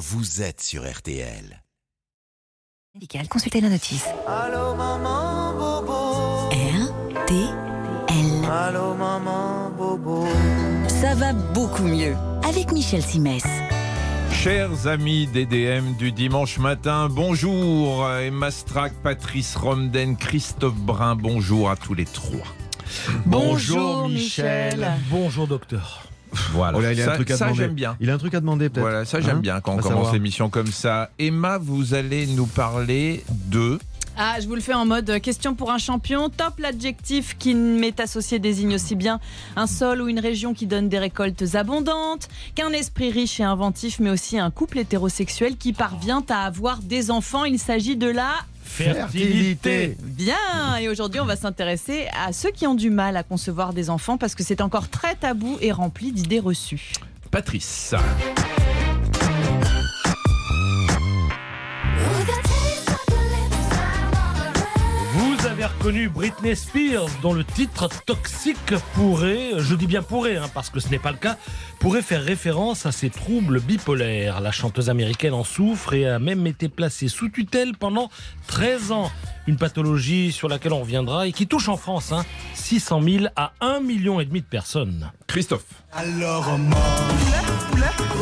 vous êtes sur RTL. Médical, consultez la notice. Allô maman bobo. RTL. Allô maman bobo. Ça va beaucoup mieux avec Michel Simès. Chers amis DDM du dimanche matin, bonjour Emma Strack, Patrice Romden, Christophe Brun, bonjour à tous les trois. Bonjour Michel. Bonjour docteur. Voilà, Oh là, il a un ça, truc à ça, demander. j'aime bien. Il a un truc à demander peut-être. Voilà, ça j'aime Hein bien quand on commence l'émission comme ça. Emma, vous allez nous parler de... Ah, je vous le fais en mode question pour un champion. Top l'adjectif qui m'est associé désigne aussi bien un sol ou une région qui donne des récoltes abondantes, qu'un esprit riche et inventif, mais aussi un couple hétérosexuel qui parvient à avoir des enfants. Il s'agit de la Fertilité. Bien Et aujourd'hui, on va s'intéresser à ceux qui ont du mal à concevoir des enfants parce que c'est encore très tabou et rempli d'idées reçues. Patrice. Vous avez reconnu Britney Spears dont le titre Toxique pourrait, je dis bien pourrait hein, parce que ce n'est pas le cas, pourrait faire référence à ses troubles bipolaires. La chanteuse américaine en souffre et a même été placée sous tutelle pendant 13 ans. Une pathologie sur laquelle on reviendra et qui touche en France hein, 600 000 à 1,5 million et demi de personnes. Christophe. Alors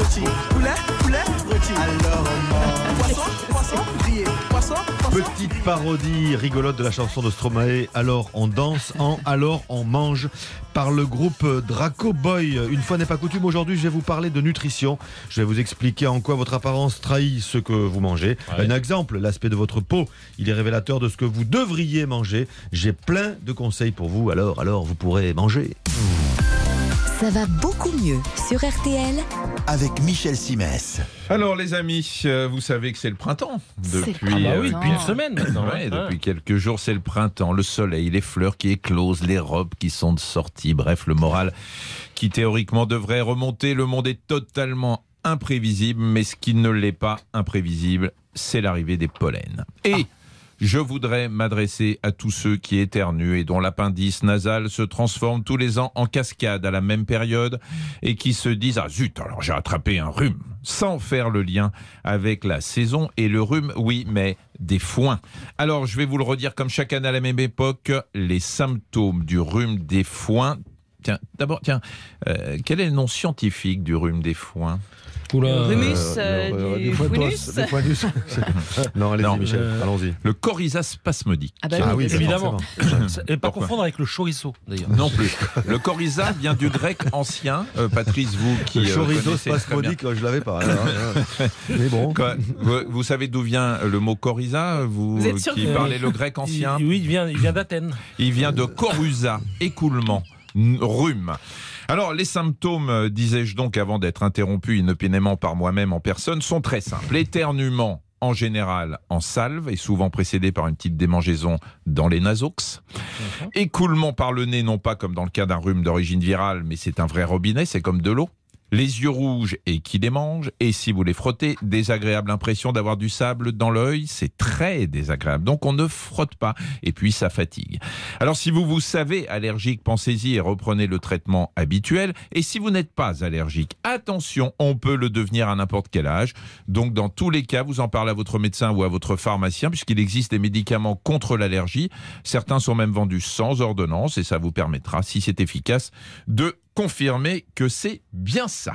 rôti. Poulet, poulet, rôti. Alors on mange. Poisson, poisson, grillé. Poisson, poisson. Petite parodie rigolote de la chanson de Stromae. Alors on danse en Alors on mange par le groupe Draco Boy. Une fois n'est pas coutume, aujourd'hui je vais vous parler de nutrition. Je vais vous expliquer en quoi votre apparence trahit ce que vous mangez. Ouais. Un exemple, l'aspect de votre peau. Il est révélateur de ce que vous devriez manger. J'ai plein de conseils pour vous. Alors, alors vous pourrez manger. Ça va beaucoup mieux sur RTL. Avec Michel Simès. Alors les amis, euh, vous savez que c'est le printemps depuis... Ah Ah bah euh, oui, depuis une semaine maintenant. Ouais, hein. depuis quelques jours, c'est le printemps, le soleil, les fleurs qui éclosent, les robes qui sont de sortie, bref, le moral qui théoriquement devrait remonter. Le monde est totalement imprévisible, mais ce qui ne l'est pas imprévisible, c'est l'arrivée des pollens. Et je voudrais m'adresser à tous ceux qui éternuent et dont l'appendice nasal se transforme tous les ans en cascade à la même période et qui se disent Ah zut, alors j'ai attrapé un rhume, sans faire le lien avec la saison et le rhume, oui, mais des foins. Alors je vais vous le redire comme chaque année à la même époque, les symptômes du rhume des foins. Tiens, d'abord, tiens, euh, quel est le nom scientifique du rhume des foins? Oula. Rumus, Euh, euh, euh, du funus. tous. non, allez-y Non. Michel, Euh, allons-y. Le coryza spasmodique. Ah bah Ah oui. oui, c'est Évidemment. Et pas Pourquoi confondre avec le chorizo d'ailleurs. Non plus. Le coryza vient du grec ancien. Euh, Patrice, vous qui Le euh, chorizo spasmodique, je l'avais pas. hein. Mais bon. Quoi vous, vous savez d'où vient le mot coryza Vous, Vous êtes sûr qui que- parlez le grec ancien Il- oui, il vient, il vient d'Athènes. Il vient de corusa, écoulement, rhume. Alors, les symptômes, euh, disais-je donc avant d'être interrompu inopinément par moi-même en personne, sont très simples. Éternuement, en général, en salve, et souvent précédé par une petite démangeaison dans les nasox. Écoulement par le nez, non pas comme dans le cas d'un rhume d'origine virale, mais c'est un vrai robinet, c'est comme de l'eau. Les yeux rouges et qui les et si vous les frottez, désagréable impression d'avoir du sable dans l'œil, c'est très désagréable. Donc on ne frotte pas, et puis ça fatigue. Alors si vous vous savez allergique, pensez-y et reprenez le traitement habituel. Et si vous n'êtes pas allergique, attention, on peut le devenir à n'importe quel âge. Donc dans tous les cas, vous en parlez à votre médecin ou à votre pharmacien, puisqu'il existe des médicaments contre l'allergie. Certains sont même vendus sans ordonnance, et ça vous permettra, si c'est efficace, de confirmer que c'est bien ça.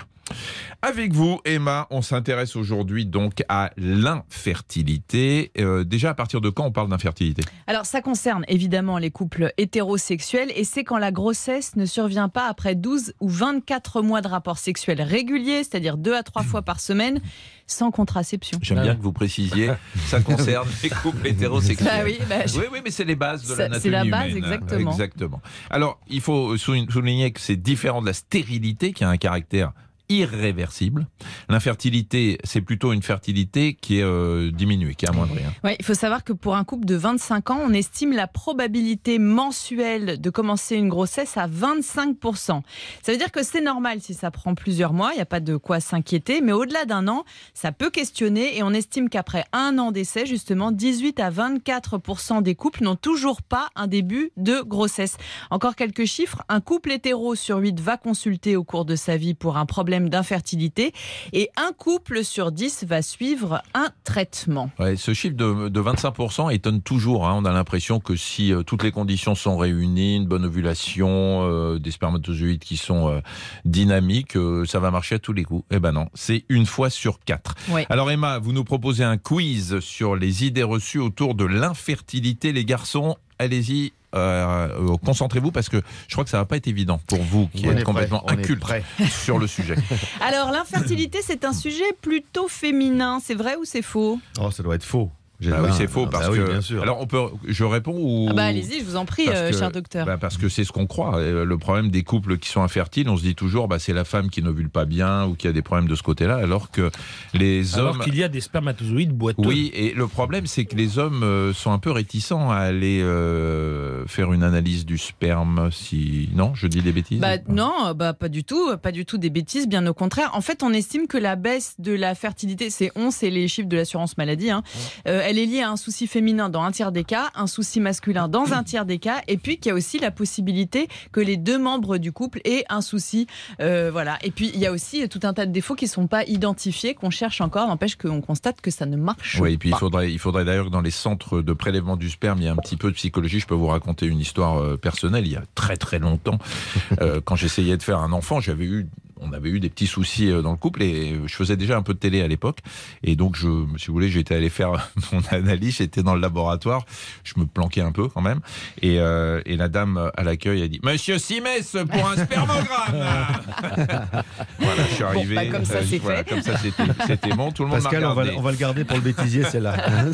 Avec vous, Emma, on s'intéresse aujourd'hui donc à l'infertilité. Euh, déjà, à partir de quand on parle d'infertilité? Alors, ça concerne évidemment les couples hétérosexuels et c'est quand la grossesse ne survient pas après 12 ou 24 mois de rapports sexuels réguliers, c'est-à-dire 2 à 3 fois par semaine, sans contraception. J'aime Ah bien que vous précisiez, ça concerne les couples hétérosexuels. Bah oui, bah, je- Oui, oui, mais c'est les bases de l'anatomie c'est la base, humaine. exactement. Exactement. Alors, il faut soulign- souligner que c'est différent de la stérilité qui a un caractère irréversible. L'infertilité, c'est plutôt une fertilité qui est euh, diminuée, qui est amoindrie. hein. Ouais, il faut savoir que pour un couple de 25 ans, on estime la probabilité mensuelle de commencer une grossesse à 25%. Ça veut dire que c'est normal si ça prend plusieurs mois, il n'y a pas de quoi s'inquiéter, mais au-delà d'un an, ça peut questionner et on estime qu'après un an d'essai, justement, 18 à 24% des couples n'ont toujours pas un début de grossesse. Encore quelques chiffres, un couple hétéro sur 8 va consulter au cours de sa vie pour un problème d'infertilité. Et un couple sur 10 va suivre un traitement. Ouais, ce chiffre de, de 25% étonne toujours. hein. On a l'impression que si euh, toutes les conditions sont réunies, une bonne ovulation, euh, des spermatozoïdes qui sont euh, dynamiques, ça va marcher à tous les coups. Eh ben non, c'est une fois sur quatre. Ouais. Alors Emma, vous nous proposez un quiz sur les idées reçues autour de l'infertilité. Les garçons, allez-y. Euh, euh, Concentrez-vous parce que je crois que ça va pas être évident pour vous qui êtes complètement inculte sur le sujet. Alors, l'infertilité, c'est un sujet plutôt féminin. C'est vrai ou c'est faux? Oh, ça doit être faux. Ah oui, c'est faux Ah bah parce oui, que. bien sûr. Alors on peut. Je réponds ou. ah bah, Allez-y, je vous en prie, euh, que- cher docteur. Bah, parce que c'est ce qu'on croit. Euh, Le problème des couples qui sont infertiles, on se dit toujours, bah, c'est la femme qui n'ovule pas bien ou qui a des problèmes de ce côté-là, alors que les Alors hommes. qu'il y a des spermatozoïdes boiteux. Oui, et le problème, c'est que les hommes euh, sont un peu réticents à aller euh, faire une analyse du sperme. Si non, je dis des bêtises? Bah, non, bah, pas du tout, pas du tout des bêtises, bien au contraire. En fait, on estime que la baisse de la fertilité, c'est 11, c'est les chiffres de l'assurance maladie, hein, euh, elle est liée à un souci féminin dans un tiers des cas, un souci masculin dans un tiers des cas, et puis qu'il y a aussi la possibilité que les deux membres du couple aient un souci. euh, voilà. Et puis, il y a aussi tout un tas de défauts qui ne sont pas identifiés, qu'on cherche encore, n'empêche qu'on constate que ça ne marche Oui, et puis il pas. faudrait, il faudrait d'ailleurs que dans les centres de prélèvement du sperme, il y a un petit peu de psychologie. Je peux vous raconter une histoire euh, personnelle. Il y a très très longtemps, euh, quand j'essayais de faire un enfant, j'avais eu, on avait eu des petits soucis euh, dans le couple et je faisais déjà un peu de télé à l'époque. Et donc, je, si vous voulez, j'étais allé faire mon analyse. J'étais dans le laboratoire. Je me planquais un peu quand même. Et, euh, et la dame à l'accueil a dit Monsieur Simès pour un spermogramme. voilà, je suis arrivé. bah, comme ça, euh, c'est voilà, fait. Comme ça, c'était c'était bon. Tout le monde m'a Pascal, on va, on va le garder pour le bêtisier, celle-là.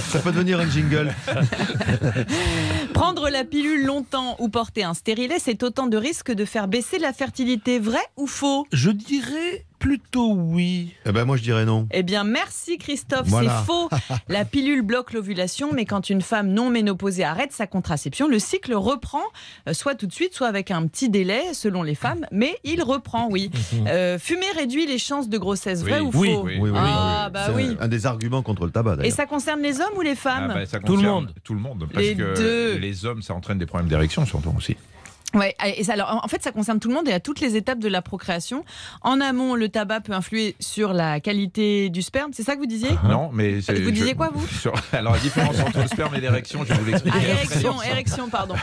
ça peut devenir un jingle. Prendre la pilule longtemps ou porter un stérilet, c'est autant de risques de faire baisser la fertilité. Vrai ou faux Je dirais plutôt oui. Eh ben, moi, je dirais non. Eh bien, merci Christophe, Voilà. c'est faux. La pilule bloque l'ovulation, mais quand une femme non ménopausée arrête sa contraception, le cycle reprend, euh, soit tout de suite, soit avec un petit délai selon les femmes, mais il reprend, oui. Euh, fumer réduit les chances de grossesse, vrai Oui. ou faux Oui, oui, Oui, oui, Ah, bah oui. un des arguments contre le tabac, Et ça concerne les hommes ou les Ah femmes bah, ça Tout le monde. Tout le monde. Parce Les que deux. les hommes, ça entraîne des problèmes d'érection, surtout aussi. Ouais, et ça, alors, en fait, ça concerne tout le monde et à toutes les étapes de la procréation. En amont, le tabac peut influer sur la qualité du sperme. C'est ça que vous disiez? Non, mais Vous disiez quoi, vous? Sur- Alors, la différence entre le sperme et l'érection, je vais vous Ah, l'expliquer. après. érection, érection, pardon.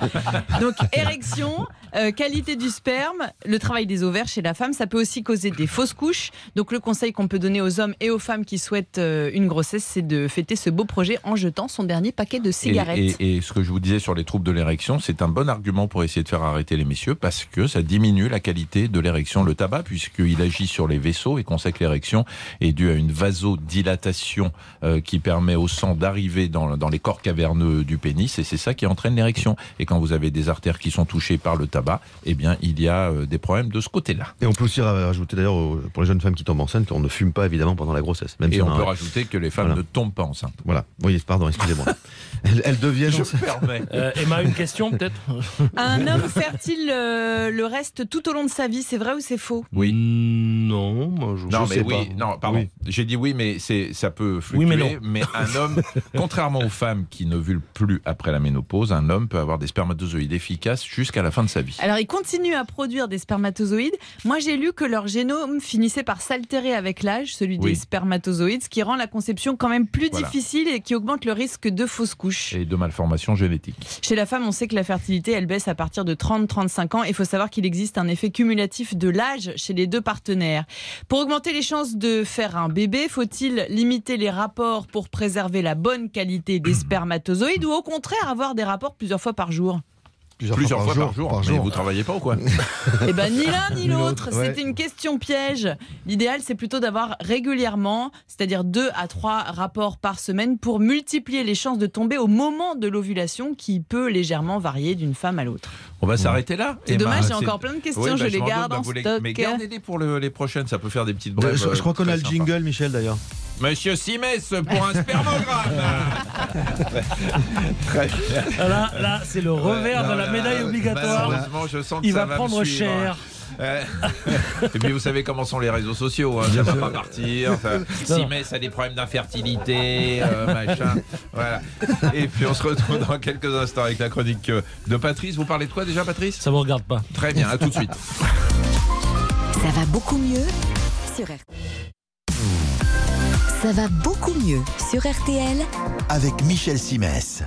Donc, érection, euh, qualité du sperme, le travail des ovaires chez la femme, ça peut aussi causer des fausses couches. Donc, le conseil qu'on peut donner aux hommes et aux femmes qui souhaitent euh, une grossesse, c'est de fêter ce beau projet en jetant son dernier paquet de Et, cigarettes. et- et ce que je vous disais sur les troubles de l'érection, c'est un bon argument pour essayer de faire arrêter les messieurs parce que ça diminue la qualité de l'érection, le tabac, puisqu'il agit sur les vaisseaux et qu'on sait que l'érection est due à une vasodilatation euh, qui permet au sang d'arriver dans, dans les corps caverneux du pénis et c'est ça qui entraîne l'érection. Et quand vous avez des artères qui sont touchées par le tabac, eh bien, il y a euh, des problèmes de ce côté-là. Et on peut aussi rajouter d'ailleurs pour les jeunes femmes qui tombent enceintes qu'on ne fume pas évidemment pendant la grossesse. Même si Et on a peut un- rajouter que les femmes Voilà. ne tombent pas enceintes. Voilà. Oui, pardon, excusez-moi. elles, elles deviennent. Je. Euh, Emma, une question peut-être? Un homme fertile euh, le reste tout au long de sa vie, c'est vrai ou c'est faux? Oui. Non, moi je Non, Je mais sais oui, pas. non, pardon. Oui. J'ai dit oui, mais c'est, ça peut fluctuer. Oui, mais non. un homme, contrairement aux femmes qui n'ovulent plus après la ménopause, un homme peut avoir des spermatozoïdes efficaces jusqu'à la fin de sa vie. Alors, ils continuent à produire des spermatozoïdes. Moi, j'ai lu que leur génome finissait par s'altérer avec l'âge, celui Oui. des spermatozoïdes, ce qui rend la conception quand même plus Voilà. difficile et qui augmente le risque de fausses couches. Et de malformations génétiques. Chez la femme, on sait que la fertilité, elle baisse à partir de 30-35 ans. Il faut savoir qu'il existe un effet cumulatif de l'âge chez les deux partenaires. Pour augmenter les chances de faire un bébé, faut-il limiter les rapports pour préserver la bonne qualité des spermatozoïdes ou au contraire avoir des rapports plusieurs fois par jour? Plusieurs fois par jour. par Mais jour. vous travaillez pas ou quoi Eh ben ni l'un ni l'autre. l'autre, ouais. C'était une question piège. L'idéal, c'est plutôt d'avoir régulièrement, c'est-à-dire deux à trois rapports par semaine pour multiplier les chances de tomber au moment de l'ovulation qui peut légèrement varier d'une femme à l'autre. On va s'arrêter là. C'est Emma. dommage, j'ai encore plein de questions, Oui, bah, je les doute, garde bah, en les- stock. Mais gardez-les pour le- les prochaines, ça peut faire des petites Je, brèves. je euh, crois qu'on a le jingle, Michel, d'ailleurs. Monsieur Simès pour un spermogramme. Là, là c'est le revers Non, de la là, médaille obligatoire. malheureusement, je sens que Il ça va prendre suivre. cher. Et puis vous savez comment sont les réseaux sociaux, hein, ça va pas partir. Simès a des problèmes d'infertilité, euh, machin. Voilà. Et puis on se retrouve dans quelques instants avec la chronique euh, de Patrice. Vous parlez de quoi déjà, Patrice? Ça vous regarde pas. Très bien, à tout de suite. Ça va beaucoup mieux sur. Ça va beaucoup mieux sur RTL avec Michel Simès.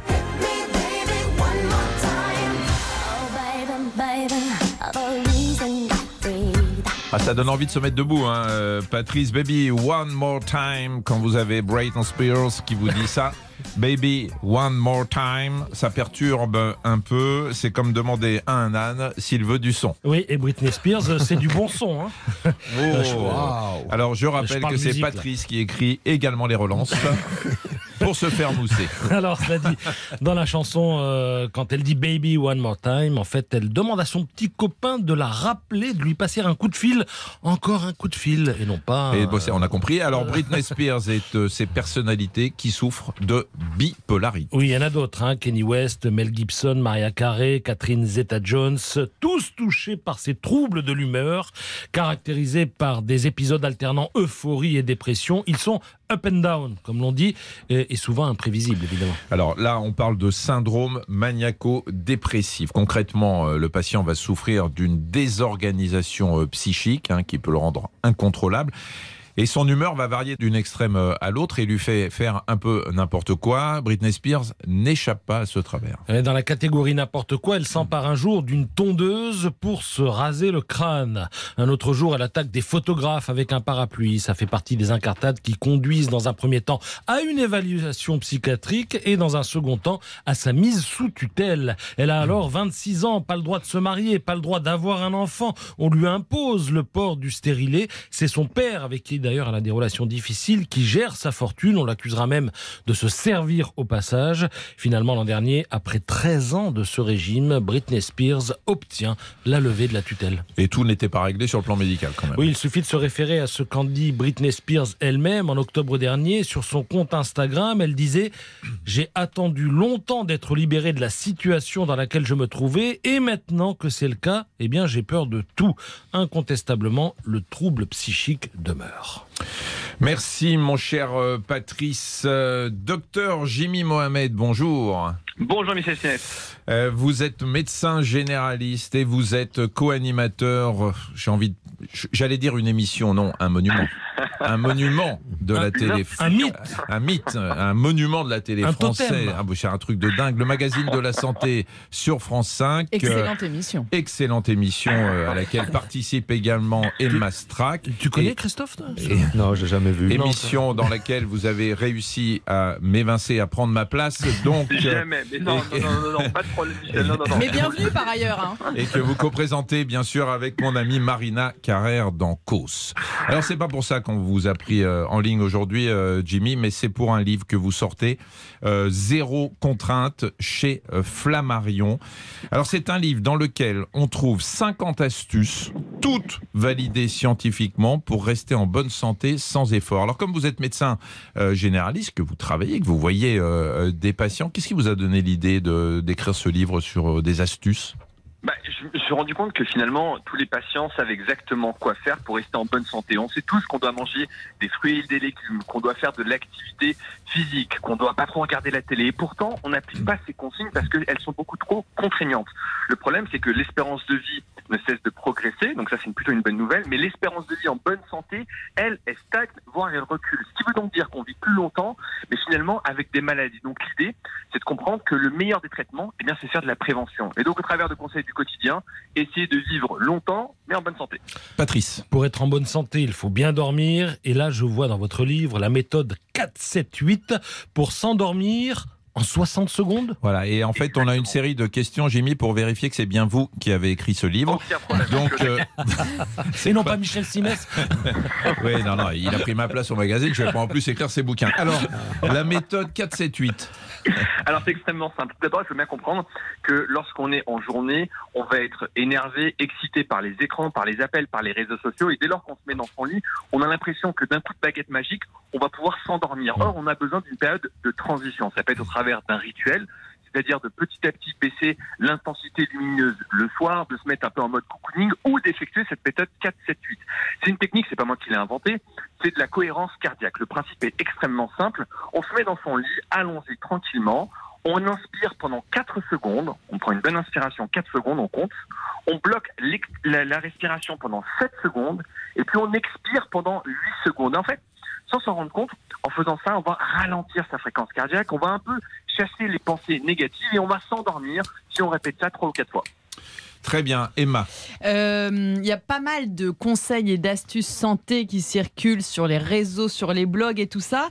Ah, ça donne envie de se mettre debout, hein. euh, Patrice. Baby, one more time. Quand vous avez Brayton Spears qui vous dit ça, Baby, one more time, ça perturbe un peu. C'est comme demander à un âne s'il veut du son. Oui, et Britney Spears, c'est du bon son. Hein. Oh. Alors, je rappelle que c'est là. Patrice qui écrit également les relances pour se faire mousser. Alors, cela dit, dans la chanson, euh, quand elle dit Baby One More Time, en fait, elle demande à son petit copain de la rappeler, de lui passer un coup de fil, encore un coup de fil, et non pas. Et euh, bon, on a compris. Alors, Britney Spears est euh, ces personnalités qui souffrent de bipolarité. Oui, il y en a d'autres. Hein. Kenny West, Mel Gibson, Maria Carey, Catherine Zeta-Jones, tous touchés par ces troubles de l'humeur, caractérisés par des épisodes alternant euphorie et dépression. Ils sont up and down, comme l'on dit, et, souvent imprévisibles, évidemment. Alors là, on parle de syndrome maniaco-dépressif. Concrètement, euh, le patient va souffrir d'une désorganisation euh, psychique hein, qui peut le rendre incontrôlable. Et son humeur va varier d'une extrême euh, à l'autre et lui fait faire un peu n'importe quoi. Britney Spears n'échappe pas à ce travers. Est Dans la catégorie n'importe quoi, elle s'empare un jour d'une tondeuse pour se raser le crâne. Un autre jour, elle attaque des photographes avec un parapluie. Ça fait partie des incartades qui conduisent dans un premier temps à une évaluation psychiatrique et dans un second temps à sa mise sous tutelle. Elle a alors 26 ans, pas le droit de se marier, pas le droit d'avoir un enfant. On lui impose le port du stérilet. C'est son père avec qui d'ailleurs elle a des relations difficiles qui gère sa fortune. On l'accusera même de se servir au passage. Finalement, l'an dernier, après 13 ans de ce régime, Britney Spears obtient la levée de la tutelle. Et tout n'était pas réglé sur le plan médical quand même. Oui, il suffit de se référer à ce qu'en dit Britney Spears elle-même en octobre dernier sur son compte Instagram. Elle disait J'ai attendu longtemps d'être libérée de la situation dans laquelle je me trouvais et maintenant que c'est le cas, eh bien j'ai peur de tout. Incontestablement, le trouble psychique demeure. Merci mon cher euh, Patrice. Euh, Docteur Jimmy Mohamed, bonjour. Bonjour Michel Sinès. Euh, vous êtes médecin généraliste et vous êtes co-animateur. euh, J'ai envie, de- j'allais dire une émission, non, un monument, un monument de la télé, Un mythe. un mythe, un monument de la télé Un française. Ah, c'est un truc de dingue. Le magazine de la santé sur France 5. euh, Excellente émission. excellente émission euh, à laquelle participe également Emma Strack. Tu connais Et- Christophe toi? et- Non, j'ai jamais vu. émission dans laquelle vous avez réussi à m'évincer, à prendre ma place, donc euh, Jamais. Mais non, non, non, non, non, pas de problème Michel. Non, non, non. Mais bienvenue par ailleurs. hein. et que vous co-présentez bien sûr avec mon amie Marina Carrère dans Causse. Alors c'est pas pour ça qu'on vous a pris euh, en ligne aujourd'hui, euh, Jimmy, mais c'est pour un livre que vous sortez, euh, Zéro contrainte chez euh, Flammarion. Alors c'est un livre dans lequel on trouve 50 astuces, toutes validées scientifiquement pour rester en bonne santé sans effort. Alors comme vous êtes médecin euh, généraliste, que vous travaillez, que vous voyez des patients, qu'est-ce qui vous a donné l'idée de d'écrire ce livre sur euh, des astuces Bah, je me suis rendu compte que finalement, tous les patients savent exactement quoi faire pour rester en bonne santé. On sait tous qu'on doit manger des fruits et des légumes, qu'on doit faire de l'activité physique, qu'on doit pas trop regarder la télé. Et pourtant, on n'applique pas ces consignes parce qu'elles sont beaucoup trop contraignantes. Le problème, c'est que l'espérance de vie ne cesse de progresser, donc ça c'est plutôt une bonne nouvelle, mais l'espérance de vie en bonne santé, elle, elle stagne, voire elle recule. Ce qui veut donc dire qu'on vit plus longtemps, mais finalement avec des maladies. Donc l'idée, c'est de comprendre que le meilleur des traitements, eh bien, c'est faire de la prévention. Et donc au travers de conseils du quotidien, essayer de vivre longtemps, mais en bonne santé. Patrice Pour être en bonne santé, il faut bien dormir. Et là, je vois dans votre livre la méthode 4-7-8 pour s'endormir en 60 secondes. Voilà, et en fait, on a une série de questions, Jimmy, pour vérifier que c'est bien vous qui avez écrit ce livre. Donc, euh, Et non pas Michel Simès. oui, non, non, il a pris ma place au magazine, je vais pas en plus écrire ses bouquins. Alors, la méthode 478. Alors c'est extrêmement simple. D'abord, il faut bien comprendre que lorsqu'on est en journée, on va être énervé, excité par les écrans, par les appels, par les réseaux sociaux. Et dès lors qu'on se met dans son lit, on a l'impression que d'un coup de baguette magique, on va pouvoir s'endormir. Or, on a besoin d'une période de transition. Ça peut être au d'un rituel, c'est-à-dire de petit à petit baisser l'intensité lumineuse le soir, de se mettre un peu en mode cocooning ou d'effectuer cette méthode 4-7-8. C'est une technique, c'est pas moi qui l'ai inventée, c'est de la cohérence cardiaque. Le principe est extrêmement simple. On se met dans son lit, allons-y tranquillement. On inspire pendant 4 secondes, on prend une bonne inspiration 4 secondes, on compte. On bloque la, la respiration pendant 7 secondes et puis on expire pendant 8 secondes. En fait, sans s'en rendre compte, en faisant ça, on va ralentir sa fréquence cardiaque, on va un peu chasser les pensées négatives et on va s'endormir si on répète ça 3 ou 4 fois. Très bien, Emma. Euh, Il y a pas mal de conseils et d'astuces santé qui circulent sur les réseaux, sur les blogs et tout ça.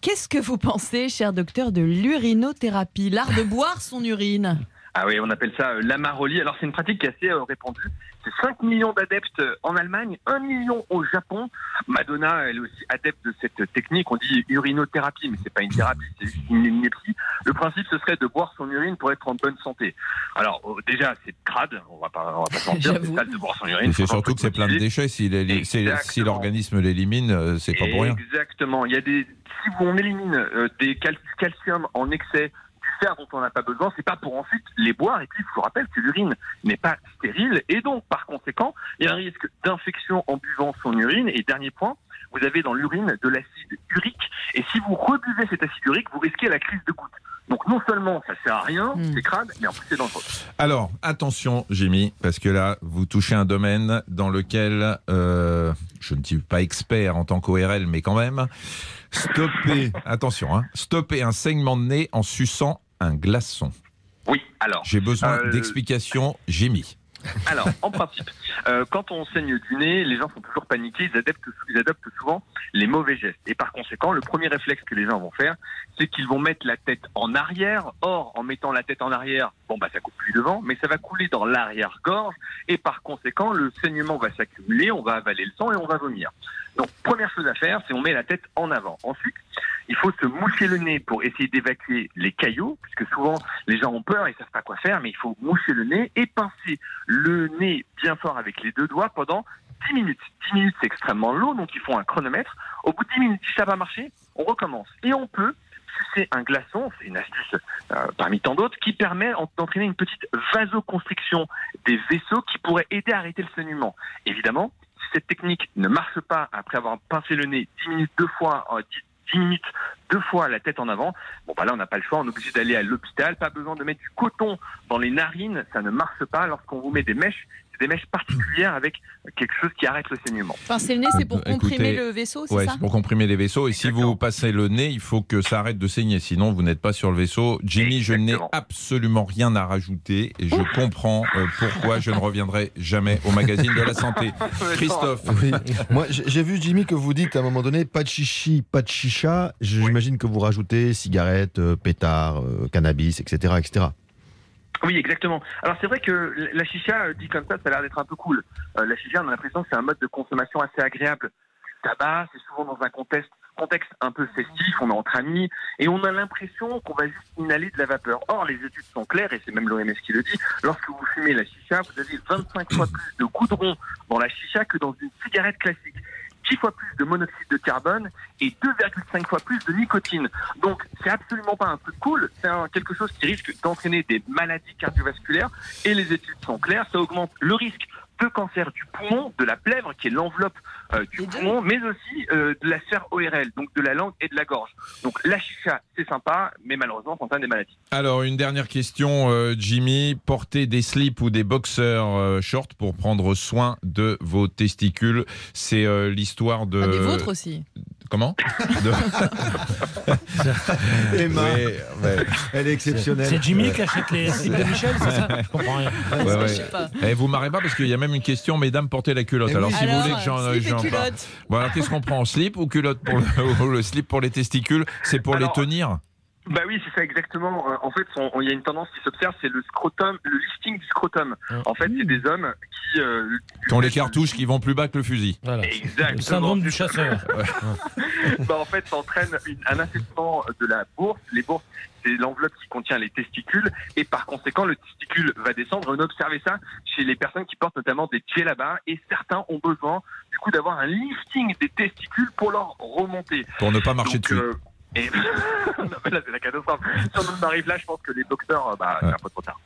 Qu'est-ce que vous pensez, cher docteur, de l'urinothérapie, l'art de boire son urine? Ah oui, on appelle ça euh, l'amaroli. Alors c'est une pratique qui est assez euh, répandue. C'est 5 millions d'adeptes en Allemagne, 1 million au Japon. Madonna, elle est aussi adepte de cette technique. On dit urinothérapie, mais c'est pas une thérapie, c'est juste une ineptie. Le principe, ce serait de boire son urine pour être en bonne santé. Alors euh, déjà, c'est crade, on va pas, on va pas se mentir, c'est crade de boire son urine. c'est Faut surtout que c'est plein de déchets. Si, l'organisme l'élimine, euh, c'est pas pour rien. Exactement. Il y a des, si on élimine euh, des cal- calcium en excès, dont on n'a pas besoin, c'est pas pour ensuite les boire. Et puis, je vous rappelle que l'urine n'est pas stérile. Et donc, par conséquent, il y a un risque d'infection en buvant son urine. Et dernier point, vous avez dans l'urine de l'acide urique. Et si vous rebuvez cet acide urique, vous risquez la crise de goutte. Donc, non seulement ça sert à rien, Hmm. c'est crade, mais en plus, c'est dangereux. Alors, attention, Jimmy, parce que là, vous touchez un domaine dans lequel euh, je ne suis pas expert en tant qu'ORL, mais quand même. Stopper, attention, hein, stopper un saignement de nez en suçant un glaçon. Oui, alors. J'ai besoin Euh, d'explications, Jimmy. Alors, en principe, euh, quand on saigne du nez, les gens sont toujours paniqués, ils adoptent, ils adoptent souvent les mauvais gestes. Et par conséquent, le premier réflexe que les gens vont faire, c'est qu'ils vont mettre la tête en arrière. Or, en mettant la tête en arrière, bon bah ça coupe plus devant, mais ça va couler dans l'arrière-gorge. Et par conséquent, le saignement va s'accumuler, on va avaler le sang et on va vomir. Donc, première chose à faire, c'est on met la tête en avant. Ensuite, il faut se moucher le nez pour essayer d'évacuer les caillots, puisque souvent les gens ont peur, ils savent pas quoi faire, mais il faut moucher le nez et pincer le nez bien fort avec les deux doigts pendant 10 minutes. 10 minutes, c'est extrêmement long, donc il faut un chronomètre. Au bout de 10 minutes, si ça va marcher, on recommence. Et on peut sucer un glaçon, c'est une astuce euh, parmi tant d'autres, qui permet en- d'entraîner une petite vasoconstriction des vaisseaux qui pourrait aider à arrêter le saignement. Évidemment, cette technique ne marche pas après avoir pincé le nez 10 minutes deux fois, euh, 10 10 minutes deux fois la tête en avant, bon bah là on n'a pas le choix, on est obligé d'aller à l'hôpital, pas besoin de mettre du coton dans les narines, ça ne marche pas. Lorsqu'on vous met des mèches, c'est des mèches particulières avec quelque chose qui arrête le saignement. Pincer le nez, c'est pour Écoutez, comprimer le vaisseau, c'est Ouais, ça c'est pour comprimer les vaisseaux. Et si vous passez le nez, il faut que ça arrête de saigner. Sinon, vous n'êtes pas sur le vaisseau. Jimmy, je n'ai absolument rien à rajouter. Et je comprends euh, pourquoi je ne reviendrai jamais au magazine de la santé. Christophe. Oui. Moi, j'ai vu, Jimmy, que vous dites à un moment donné pas de chichi, pas de chicha. J'imagine que vous rajoutez cigarettes, euh, pétards, euh, cannabis, etc. etc. Oui, exactement. Alors c'est vrai que la chicha, euh, dit comme ça, ça a l'air d'être un peu cool. Euh, la chicha, on a l'impression que c'est un mode de consommation assez agréable. Du tabac, c'est souvent dans un contexte, contexte un peu festif, on est entre amis, et on a l'impression qu'on va juste inhaler de la vapeur. Or, les études sont claires, et c'est même l'OMS qui le dit, lorsque vous fumez la chicha, vous avez 25 fois plus de goudron dans la chicha que dans une cigarette classique. 10 fois plus de monoxyde de carbone et 2,5 fois plus de nicotine. Donc, c'est absolument pas un truc cool, c'est quelque chose qui risque d'entraîner des maladies cardiovasculaires et les études sont claires, ça augmente le risque de cancer du poumon, de la plèvre, qui est l'enveloppe euh, du deux. poumon, mais aussi euh, de la sphère ORL, donc de la langue et de la gorge. Donc, la chicha, c'est sympa, mais malheureusement, ça entraîne des maladies. Alors, une dernière question, euh, Jimmy. Porter des slips ou des boxers euh, shorts pour prendre soin de vos testicules. C'est euh, l'histoire de. Ah, des vôtres aussi. Comment De- Emma, ouais. elle est exceptionnelle. C'est Jimmy qui achète les slips de Michel, c'est ça Je comprends rien. Ouais, ouais. Je sais pas. Eh, vous marrez pas parce qu'il y a même une question, mesdames, portez la culotte. Eh alors, oui. si vous voulez que j'en slip et culotte. Bon, alors, qu'est-ce qu'on prend Slip ou culotte pour le, ou le slip pour les testicules? C'est pour Alors, les tenir? Bah oui, c'est ça exactement. Euh, En fait, il y a une tendance qui s'observe, c'est le scrotum, le lifting du scrotum. En fait, c'est des hommes qui... euh, Qui ont les cartouches qui vont plus bas que le fusil. Voilà. Exactement. Le syndrome du chasseur. bah, en fait, ça entraîne une- un affaissement de la bourse. Les bourses, c'est l'enveloppe qui contient les testicules, et par conséquent, le testicule va descendre. On a observé ça chez les personnes qui portent notamment des djellabas, et certains ont besoin, du coup, d'avoir un lifting des testicules pour leur remonter. Pour ne pas marcher Donc, dessus. euh, et... non, mais là, c'est la catastrophe. Si on en arrive là, je pense que les boxeurs, euh, bah, c'est un peu trop tard.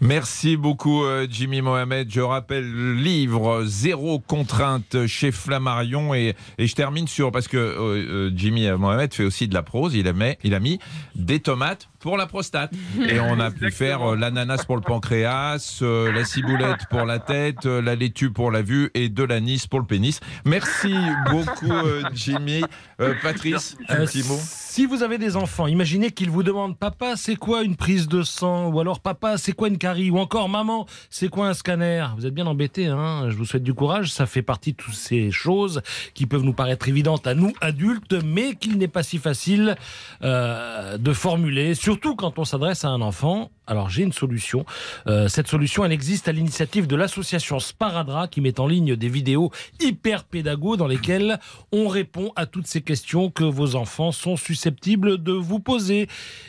Merci beaucoup euh, Jimmy Mohamed. Je rappelle le livre Zéro contrainte chez Flammarion et, et je termine sur parce que euh, euh, Jimmy Mohamed fait aussi de la prose. Il a mis, il a mis des tomates pour la prostate. Et on a pu faire euh, l'ananas pour le pancréas, euh, la ciboulette pour la tête, euh, la laitue pour la vue et de l'anis pour le pénis. Merci beaucoup, Jimmy. Euh, Patrice, un petit mot Si vous avez des enfants, imaginez qu'ils vous demandent Papa, c'est quoi une prise de sang? Ou alors Papa, c'est quoi une carie? Ou encore Maman, c'est quoi un scanner? Vous êtes bien embêtés, hein? Je vous souhaite du courage. Ça fait partie de toutes ces choses qui peuvent nous paraître évidentes à nous, adultes, mais qu'il n'est pas si facile euh, de formuler, surtout quand on s'adresse à un enfant. Alors j'ai une solution. Euh, cette solution, elle existe à l'initiative de l'association Sparadra qui met en ligne des vidéos hyper pédago dans lesquelles on répond à toutes ces questions que vos enfants sont susceptibles de vous poser.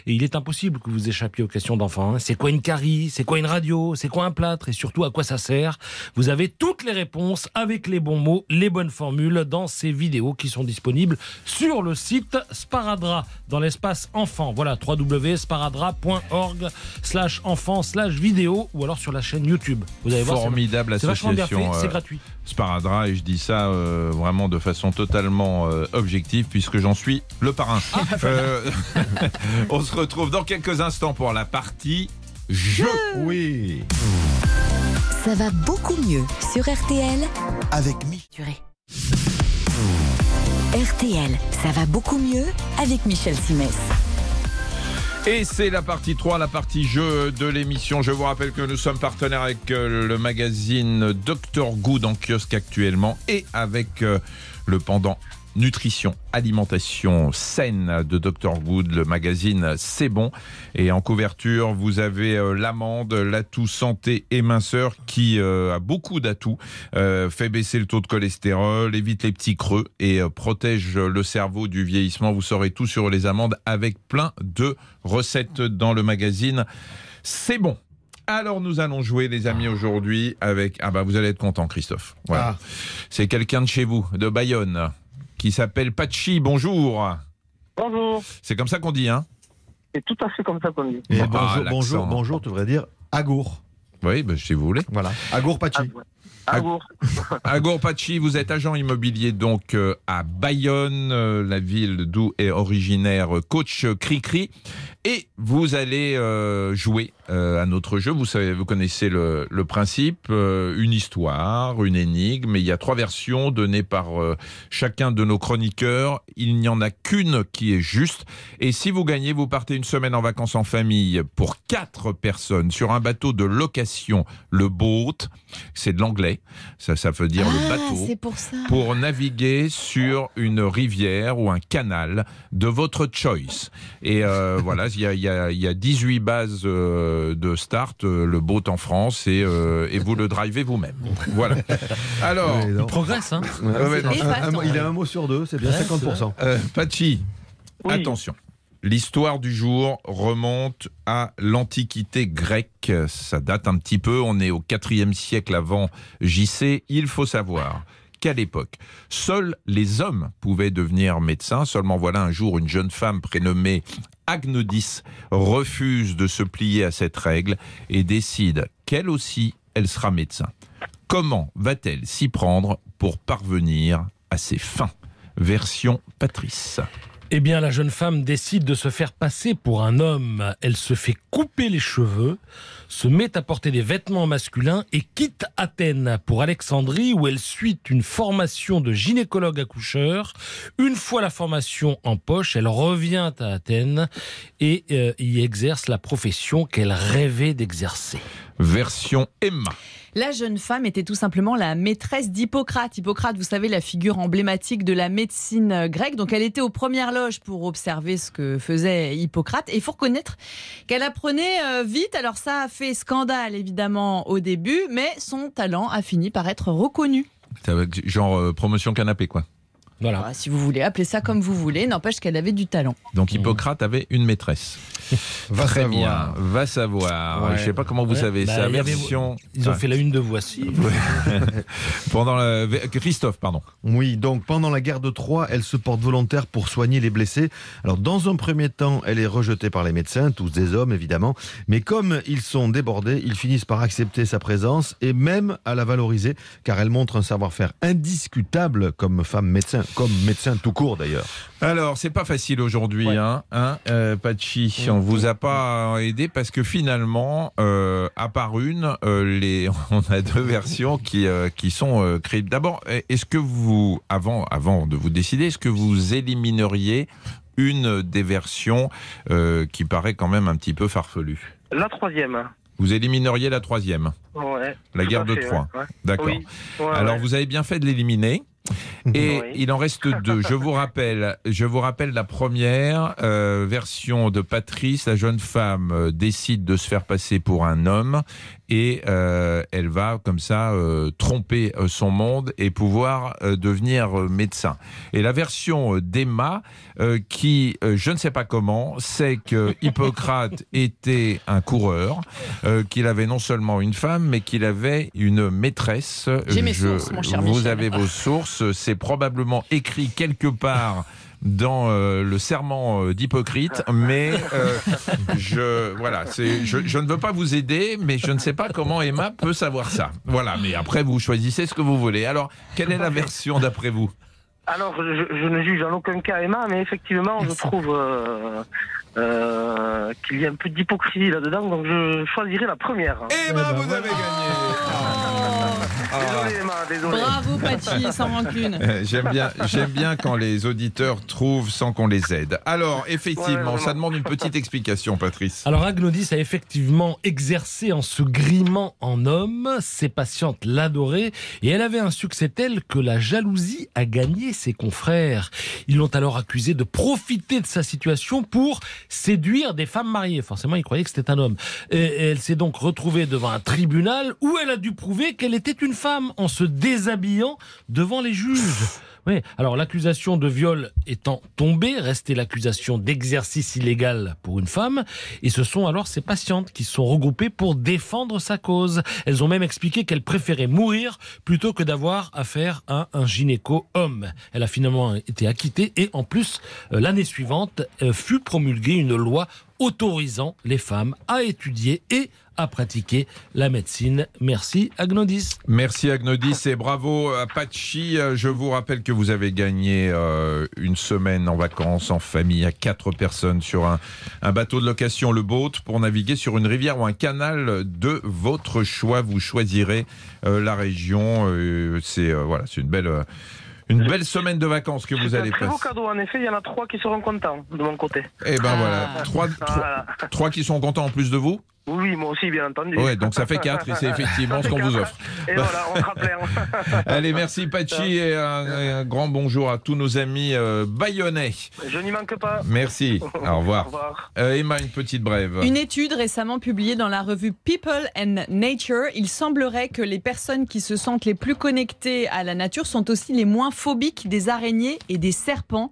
Et il est impossible que vous échappiez aux questions d'enfants. hein. C'est quoi une carie? C'est quoi une radio? C'est quoi un plâtre? Et surtout, à quoi ça sert? Vous avez toutes les réponses avec les bons mots, les bonnes formules dans ces vidéos qui sont disponibles sur le site Sparadra dans l'espace enfant. Voilà, www.sparadra.org slash enfant slash vidéo ou alors sur la chaîne YouTube. Vous allez voir, c'est- Formidable c'est vachement bien fait, association. c'est euh, gratuit. Sparadra et je dis ça euh, vraiment de façon totalement euh, objective puisque j'en suis le parrain. Euh, on se retrouve dans quelques instants pour la partie jeu. Oui. Ça va beaucoup mieux sur RTL. Avec Mi-. RTL, ça va beaucoup mieux avec Michel Simès. Et c'est la partie 3, la partie jeu de l'émission. Je vous rappelle que nous sommes partenaires avec euh, le magazine Dr Good en kiosque actuellement et avec euh, le pendant nutrition, alimentation saine de Dr Good, le magazine C'est bon. Et en couverture, vous avez euh, l'amande, l'atout santé et minceur qui euh, a beaucoup d'atouts, euh, fait baisser le taux de cholestérol, évite les petits creux et euh, protège le cerveau du vieillissement. Vous saurez tout sur les amandes avec plein de recettes dans le magazine. C'est bon. Alors nous allons jouer les amis aujourd'hui avec ah bah vous allez être content Christophe. Voilà. Ah. C'est quelqu'un de chez vous de Bayonne qui s'appelle Pachi. Bonjour. Bonjour, C'est comme ça qu'on dit hein c'est tout à fait comme ça qu'on dit. Et Ah, bonjour, bonjour, bonjour, tu devrais dire Agour. Oui, bah, si vous voulez. Voilà. Agour Pachi. Bon. Agor Pachi, vous êtes agent immobilier donc euh, à Bayonne, euh, la ville d'où est originaire euh, coach Cricri. Et vous allez euh, jouer euh, à notre jeu. Vous savez, vous connaissez le, le principe, euh, une histoire, une énigme. Et il y a trois versions données par euh, chacun de nos chroniqueurs. Il n'y en a qu'une qui est juste. Et si vous gagnez, vous partez une semaine en vacances en famille pour quatre personnes sur un bateau de location, le boat. C'est de l'anglais. Ça, ça veut dire le Ah, bateau pour ça. pour naviguer sur une rivière ou un canal de votre choice. Et euh, voilà, il y a, il y, a, il y a 18 bases de start, euh, le boat en France, et, euh, et vous le drivez vous-même. Voilà. Alors, non. Progresse, hein ouais, ouais, non, Et Un- un attends. mot- il a un mot sur deux, c'est bien Ouais, 50%. euh, Pachi, Oui. attention. L'histoire du jour remonte à l'Antiquité grecque. Ça date un petit peu. On est au 4e siècle avant JC. Il faut savoir qu'à l'époque, seuls les hommes pouvaient devenir médecins. Seulement voilà, un jour, une jeune femme prénommée Agnodis refuse de se plier à cette règle et décide qu'elle aussi, elle sera médecin. Comment va-t-elle s'y prendre pour parvenir à ses fins? Version Patrice. Eh bien, la jeune femme décide de se faire passer pour un homme. Elle se fait couper les cheveux, se met à porter des vêtements masculins et quitte Athènes pour Alexandrie où elle suit une formation de gynécologue accoucheur. Une fois la formation en poche, elle revient à Athènes et euh, y exerce la profession qu'elle rêvait d'exercer. Version Emma. La jeune femme était tout simplement la maîtresse d'Hippocrate. Hippocrate, vous savez, la figure emblématique de la médecine grecque. Donc elle était aux premières loges pour observer ce que faisait Hippocrate. Et il faut reconnaître qu'elle apprenait euh, vite. Alors ça a fait scandale évidemment au début, mais son talent a fini par être reconnu. Genre euh, promotion canapé, quoi. Voilà. Voilà, si vous voulez, appeler ça comme vous voulez. N'empêche qu'elle avait du talent. Donc Hippocrate avait une maîtresse. Va Très savoir. bien, va savoir. Ouais. Je sais pas comment vous Ouais, savez bah, ça. avait- Version. Ils ont Ah, fait la une de Voici. Pendant la... Christophe, pardon. Oui, donc pendant la guerre de Troie, elle se porte volontaire pour soigner les blessés. Alors dans un premier temps, elle est rejetée par les médecins, tous des hommes évidemment, mais comme ils sont débordés, ils finissent par accepter sa présence et même à la valoriser, car elle montre un savoir-faire indiscutable comme femme médecin. Comme médecin tout court d'ailleurs. Alors, c'est pas facile aujourd'hui, Ouais. hein, hein euh, Pachi. On vous a pas aidé parce que finalement, euh, à part une, euh, les, on a deux versions qui euh, qui sont euh, crédibles. D'abord, est-ce que vous, avant avant de vous décider, est-ce que vous élimineriez une des versions euh, qui paraît quand même un petit peu farfelue? La troisième. Vous élimineriez la troisième, Ouais. la guerre de Troie. ouais, ouais. D'accord. Oui. Ouais, Alors ouais. vous avez bien fait de l'éliminer. Et Oui. il en reste deux. Je vous rappelle, je vous rappelle la première euh, version de Patrice. La jeune femme euh, décide de se faire passer pour un homme et euh, elle va comme ça euh, tromper euh, son monde et pouvoir euh, devenir euh, médecin. Et la version euh, d'Emma, euh, qui euh, je ne sais pas comment, sait que Hippocrate était un coureur, euh, qu'il avait non seulement une femme, mais qu'il avait une maîtresse. J'ai mes Je- sources, mon cher Vous Michel. avez vos sources. C'est probablement écrit quelque part dans euh, le serment euh, d'Hippocrate, mais euh, je voilà, c'est je, je ne veux pas vous aider, mais je ne sais pas comment Emma peut savoir ça. Voilà, mais après vous choisissez ce que vous voulez. Alors, quelle est la version d'après vous? Alors, je, je ne juge en aucun cas Emma, mais effectivement, je trouve euh, euh, qu'il y a un peu d'hypocrisie là-dedans, donc je choisirai la première. Emma, vous avez gagné. Ah. Désolé Emma, désolé. Bravo Pachi, sans rancune. Euh, J'aime bien, j'aime bien quand les auditeurs trouvent sans qu'on les aide. Alors, effectivement, Ouais, ça demande une petite explication, Patrice. Alors Agnodis a effectivement exercé en se grimant en homme, ses patientes l'adoraient et elle avait un succès tel que la jalousie a gagné ses confrères. Ils l'ont alors accusé de profiter de sa situation pour séduire des femmes mariées. Forcément, ils croyaient que c'était un homme. Et elle s'est donc retrouvée devant un tribunal où elle a dû prouver qu'elle était une femme en se déshabillant devant les juges. Oui, alors l'accusation de viol étant tombée, restait l'accusation d'exercice illégal pour une femme, et ce sont alors ses patientes qui se sont regroupées pour défendre sa cause. Elles ont même expliqué qu'elles préféraient mourir plutôt que d'avoir affaire à un gynéco homme. Elle a finalement été acquittée, et en plus, euh, l'année suivante, euh, fut promulguée une loi autorisant les femmes à étudier et à pratiquer la médecine. Merci Agnodis. Merci Agnodis et bravo Apache. Je vous rappelle que vous avez gagné euh, une semaine en vacances en famille à quatre personnes sur un, bateau de location, le boat, pour naviguer sur une rivière ou un canal de votre choix. Vous choisirez euh, la région. Euh, c'est euh, voilà, c'est une belle. Une belle semaine de vacances que vous un allez très beau passer. cadeau, en effet, il y en a trois qui seront contents de mon côté. Et ben Ah. voilà, trois, trois, Voilà. trois qui sont contents en plus de vous. Oui, moi aussi, bien entendu. Ouais, donc ça fait quatre et c'est effectivement ce qu'on vous offre. Et voilà, on. Allez, merci Pachi et un, grand bonjour à tous nos amis euh, bayonnais. Je n'y manque pas. Merci. Au Au revoir. revoir. Euh, Emma, une petite brève. Une étude récemment publiée dans la revue People and Nature, il semblerait que les personnes qui se sentent les plus connectées à la nature sont aussi les moins phobiques des araignées et des serpents.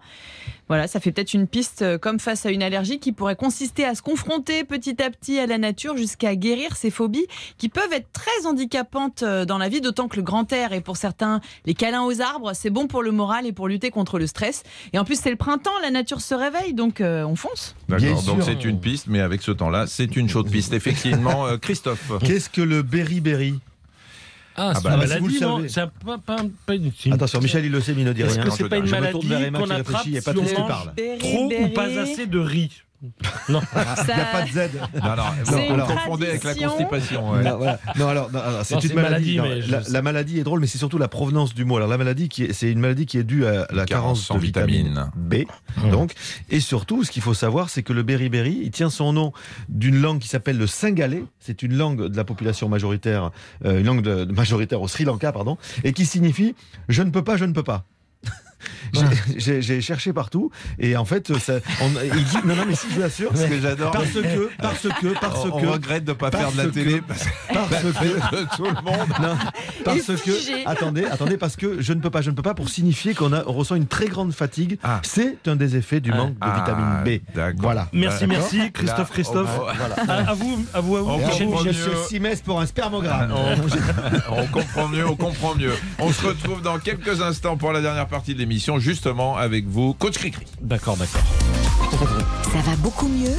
Voilà, ça fait peut-être une piste euh, comme face à une allergie qui pourrait consister à se confronter petit à petit à la nature jusqu'à guérir ces phobies qui peuvent être très handicapantes euh, dans la vie, d'autant que le grand air et pour certains les câlins aux arbres, c'est bon pour le moral et pour lutter contre le stress. Et en plus c'est le printemps, la nature se réveille, donc euh, on fonce. D'accord, donc c'est une piste, mais avec ce temps-là, c'est une chaude piste. Effectivement, euh, Christophe. Qu'est-ce que le beriberi? Ah, c'est bah, une si maladie, le non un- pas, pas, pas une- Attention, Michel, il le sait, mais il ne dit Est-ce rien. que Non, c'est pas une maladie qu'on attrape si on qui mange trop ou pas assez de riz Non. Il n'y a pas de Z. Non, non, vous confondez avec la constipation. ouais. Non, voilà. Non, alors, c'est une maladie. la, maladie est drôle, mais c'est surtout la provenance du mot. Alors, la maladie, c'est une maladie qui est due à la carence, carence en de vitamine, vitamine. B. Donc, et surtout, ce qu'il faut savoir, c'est que le beriberi, il tient son nom d'une langue qui s'appelle le singalais. C'est une langue de la population majoritaire, euh, une langue de majoritaire au Sri Lanka, pardon, et qui signifie je ne peux pas, je ne peux pas. J'ai- cherché partout et en fait, ça, on, il dit non, non, mais si je vous assure, Ce que j'adore. parce que, parce que, parce on, on que, regrette de ne pas faire de la parce télé que- parce parce que, que tout le monde. non, parce que, attendez, attendez, parce que je ne peux pas, je ne peux pas pour signifier qu'on on ressent une très grande fatigue. Ah. C'est un des effets du Ah. manque de Ah, vitamine B. d'accord. Voilà. Merci, merci, Christophe, Là, Christophe. on- Voilà. À, à vous, à vous, à vous. Monsieur Simès pour un spermogramme. On comprend mieux, on comprend mieux. On se retrouve dans quelques instants pour la dernière partie de l'émission, justement avec vous, coach Cricri. D'accord, d'accord. Ça va beaucoup mieux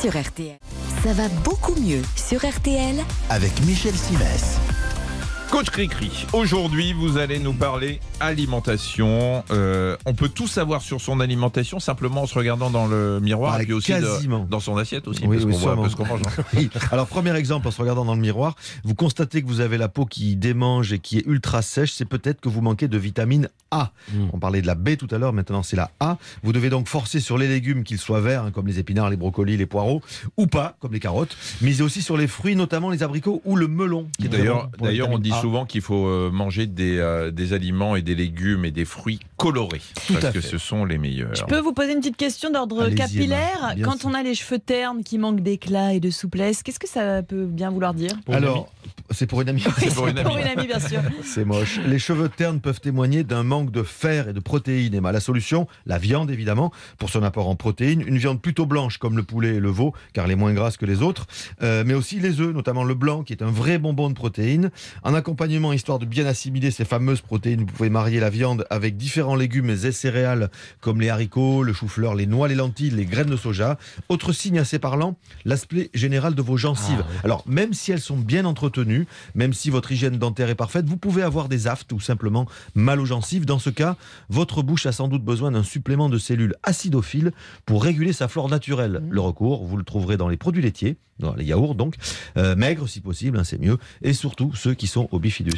sur RTL. Ça va beaucoup mieux sur RTL. Avec Michel Simès. Coach Cricri, aujourd'hui vous allez nous parler alimentation. Euh, on peut tout savoir sur son alimentation simplement en se regardant dans le miroir Ah, et puis aussi de- dans son assiette aussi, Oui, parce oui, qu'on voit un peu ce qu'on mange. hein. Oui. Alors, premier exemple, en se regardant dans le miroir, vous constatez que vous avez la peau qui démange et qui est ultra sèche. C'est peut-être que vous manquez de vitamine A. Mm. On parlait de la B tout à l'heure, maintenant c'est la A. Vous devez donc forcer sur les légumes, qu'ils soient verts, hein, comme les épinards, les brocolis, les poireaux, ou pas, comme les carottes. Misez aussi sur les fruits, notamment les abricots ou le melon. D'ailleurs, on dit. Souvent qu'il faut euh, manger des, euh, des aliments et des légumes et des fruits colorés, Tout parce à que ce sont les meilleurs. Je peux vous poser une petite question d'ordre capillaire. Bien Quand sûr. on a les cheveux ternes qui manquent d'éclat et de souplesse, qu'est-ce que ça peut bien vouloir dire Pour Alors, c'est pour une amie. C'est pour une amie. Pour une amie, bien sûr. C'est moche. Les cheveux ternes peuvent témoigner d'un manque de fer et de protéines. Emma, la solution, la viande évidemment, pour son apport en protéines. Une viande plutôt blanche comme le poulet et le veau, car elle est moins grasse que les autres. Euh, mais aussi les œufs, notamment le blanc, qui est un vrai bonbon de protéines. En accompagnement, histoire de bien assimiler ces fameuses protéines, vous pouvez marier la viande avec différents légumes et céréales, comme les haricots, le chou-fleur, les noix, les lentilles, les graines de soja. Autre signe assez parlant, l'aspect général de vos gencives. Ah, oui. Alors, même si elles sont bien entretenues, même si votre hygiène dentaire est parfaite, vous pouvez avoir des aftes ou simplement mal aux gencives. Dans ce cas, votre bouche a sans doute besoin d'un supplément de cellules acidophiles pour réguler sa flore naturelle. Le recours, vous le trouverez dans les produits laitiers, les yaourts donc, euh, maigres si possible, hein, c'est mieux, et surtout ceux qui sont au bifidus.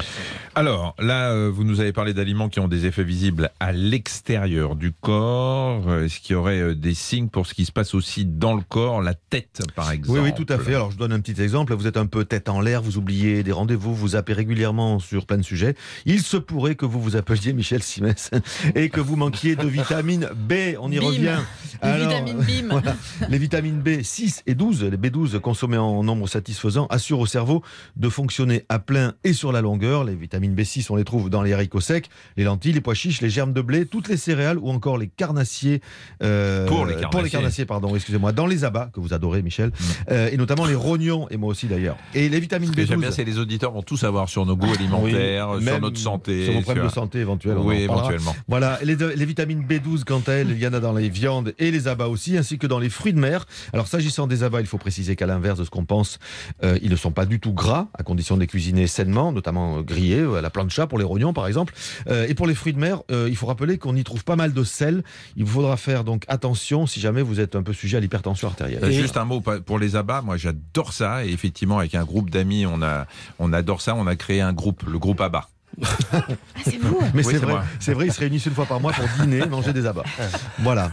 Alors là, euh, vous nous avez parlé d'aliments qui ont des effets visibles à l'extérieur du corps. Euh, Est-ce qu'il y aurait euh, des signes pour ce qui se passe aussi dans le corps, la tête par exemple Oui, oui, tout à fait. Alors, je donne un petit exemple. Vous êtes un peu tête en l'air, vous oubliez des rendez-vous, vous zappez régulièrement sur plein de sujets. Il se pourrait que vous vous appeliez Michel Simès et que vous manquiez de vitamine B. On y Bim. revient. Les Alors, vitamines BIM. voilà. Les vitamines B 6 et 12, les B12 consommées en nombre satisfaisant, assurent au cerveau de fonctionner à plein et sur la longueur. Les vitamines B6, on les trouve dans les haricots secs, les lentilles, les pois chiches, les germes de blé, toutes les céréales ou encore les carnassiers. euh, Pour les carnassiers. carnassiers, pardon, excusez-moi. Dans les abats, que vous adorez, Michel, euh, et notamment les rognons, et moi aussi d'ailleurs. Et les vitamines Ce que j'aime bien, B12. c'est les auditeurs vont tout savoir sur nos goûts alimentaires, Oui, sur notre santé. Sur vos problèmes de santé éventuels. Oui, éventuellement. Voilà, les, les vitamines B12, quant à elles, il y en a dans les viandes et les abats aussi, ainsi que dans les fruits de mer. Alors, s'agissant des abats, il faut préciser qu'à l'inverse de ce qu'on pense, euh, ils ne sont pas du tout gras, à condition de les cuisiner sainement, notamment euh, grillés, euh, à la plancha pour les rognons, par exemple. Euh, et pour les fruits de mer, euh, il faut rappeler qu'on y trouve pas mal de sel. Il vous faudra faire donc attention si jamais vous êtes un peu sujet à l'hypertension artérielle. Juste un mot pour les abats, moi j'adore ça et effectivement avec un groupe d'amis on a on adore ça, on a créé un groupe, le groupe Abba. Ah, c'est vous Mais Oui, c'est vrai, c'est vrai, ils se réunissent une fois par mois pour dîner, manger des abats. Voilà.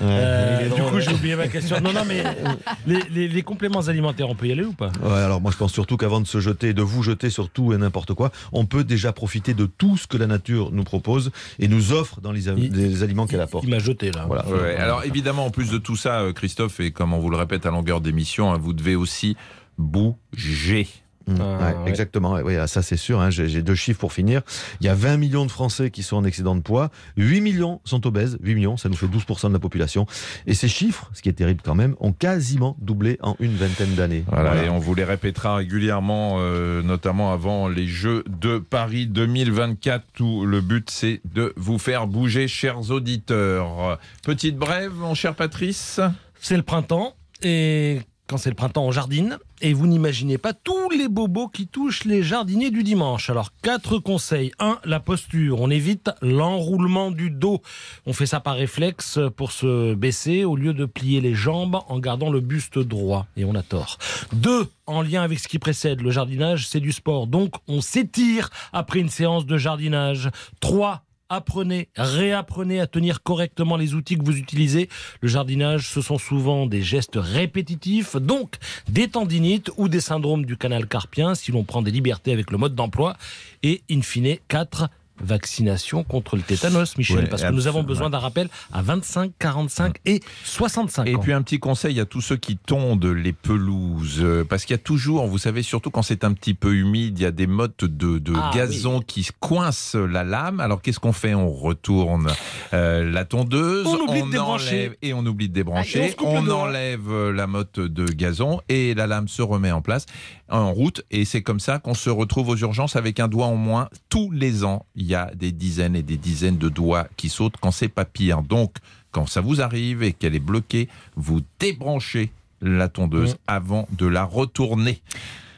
Euh, est du coup, j'ai oublié ma question. Non, non, mais les, les- les compléments alimentaires, on peut y aller ou pas? Ouais, alors moi je pense surtout qu'avant de se jeter, de vous jeter sur tout et n'importe quoi, on peut déjà profiter de tout ce que la nature nous propose et nous offre dans les, Il- les aliments qu'elle apporte. Il m'a jeté là. Voilà. Ouais, alors évidemment en plus de tout ça, euh, Christophe et comme on vous le répète à longueur d'émission, hein, vous devez aussi bouger. Mmh, Ah, ouais, ouais. Exactement, ouais, ouais, ça c'est sûr. hein, J'ai j'ai deux chiffres pour finir. Il y a 20 millions de Français qui sont en excédent de poids, 8 millions sont obèses, 8 millions, ça nous fait 12% de la population. Et ces chiffres, ce qui est terrible quand même, ont quasiment doublé en une vingtaine d'années. Voilà, Voilà. et on vous les répétera régulièrement, euh, notamment avant les Jeux de Paris 2024, où le but c'est de vous faire bouger, chers auditeurs. Petite brève, mon cher Patrice? C'est le printemps et quand c'est le printemps, on jardine. Et vous n'imaginez pas tous les bobos qui touchent les jardiniers du dimanche. Alors, quatre conseils. Un, la posture. On évite l'enroulement du dos. On fait ça par réflexe pour se baisser au lieu de plier les jambes en gardant le buste droit. Et on a tort. Deux, en lien avec ce qui précède, le jardinage, c'est du sport. Donc, on s'étire après une séance de jardinage. Trois, apprenez, réapprenez à tenir correctement les outils que vous utilisez. Le jardinage, ce sont souvent des gestes répétitifs, donc des tendinites ou des syndromes du canal carpien si l'on prend des libertés avec le mode d'emploi. Et in fine, 4 vaccination contre le tétanos, Michel, Ouais, parce que nous avons besoin d'un rappel à 25, 45 et 65 Et ans. puis un petit conseil à tous ceux qui tondent les pelouses, euh, parce qu'il y a toujours, vous savez, surtout quand c'est un petit peu humide, il y a des mottes de, de Ah, gazon qui coincent la lame. Alors qu'est-ce qu'on fait? On retourne euh, la tondeuse, On oublie de débrancher. enlève et on oublie de Ah, et débrancher. on enlève euh, la motte de gazon et la lame se remet en place, en route. Et c'est comme ça qu'on se retrouve aux urgences avec un doigt en moins. Tous les ans, il y a des dizaines et des dizaines de doigts qui sautent quand c'est pas pire. Donc, quand ça vous arrive et qu'elle est bloquée, vous débranchez la tondeuse Mmh. avant de la retourner.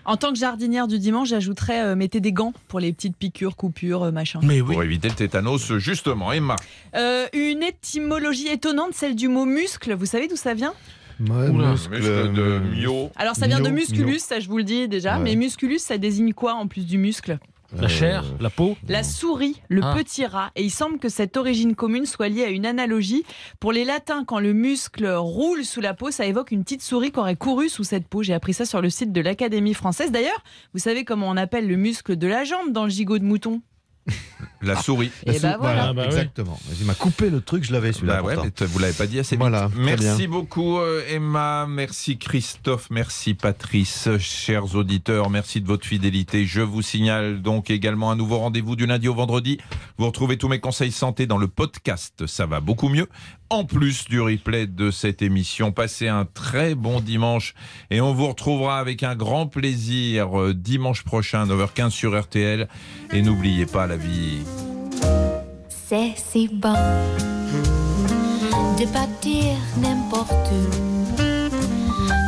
En tant que jardinière du dimanche, j'ajouterais euh, mettez des gants pour les petites piqûres, coupures, euh, machin. Mais oui. Pour éviter le tétanos, justement. Emma, Euh, une étymologie étonnante, celle du mot muscle. Vous savez d'où ça vient? Ouais, Oula, muscle, muscle de euh, mio. Alors ça vient de musculus, mio. ça je vous le dis déjà. Ouais. Mais musculus, ça désigne quoi en plus du muscle? La chair, la peau. La souris, le Ah. petit rat. Et il semble que cette origine commune soit liée à une analogie. Pour les latins, quand le muscle roule sous la peau, ça évoque une petite souris qui aurait couru sous cette peau. J'ai appris ça sur le site de l'Académie française. D'ailleurs, vous savez comment on appelle le muscle de la jambe dans le gigot de mouton? La souris. la Eh ben sou- voilà. Ah bah oui. exactement. Il m'a coupé le truc, je l'avais celui-là. Bah ouais, vous l'avez pas dit assez vite. Voilà, Merci bien. beaucoup euh, Emma, merci Christophe, merci Patrice, chers auditeurs, merci de votre fidélité. Je vous signale donc également un nouveau rendez-vous du lundi au vendredi. Vous retrouvez tous mes conseils santé dans le podcast, ça va beaucoup mieux. En plus du replay de cette émission, passez un très bon dimanche et on vous retrouvera avec un grand plaisir euh, dimanche prochain 9h15 sur RTL. Et n'oubliez pas la vie. C'est si bon de partir n'importe où.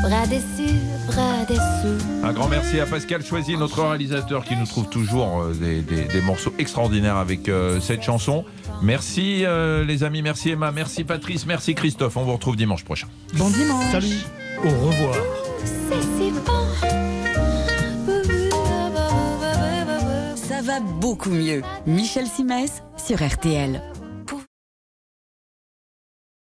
Bras dessus, bras dessous. Un grand merci à Pascal Choisy, notre réalisateur qui nous trouve toujours euh, des, des- des morceaux extraordinaires avec euh, cette chanson. Merci euh, les amis, merci Emma, merci Patrice, merci Christophe. On vous retrouve dimanche prochain. Bon dimanche Salut Au revoir. Ça va beaucoup mieux. Michel Simès sur RTL.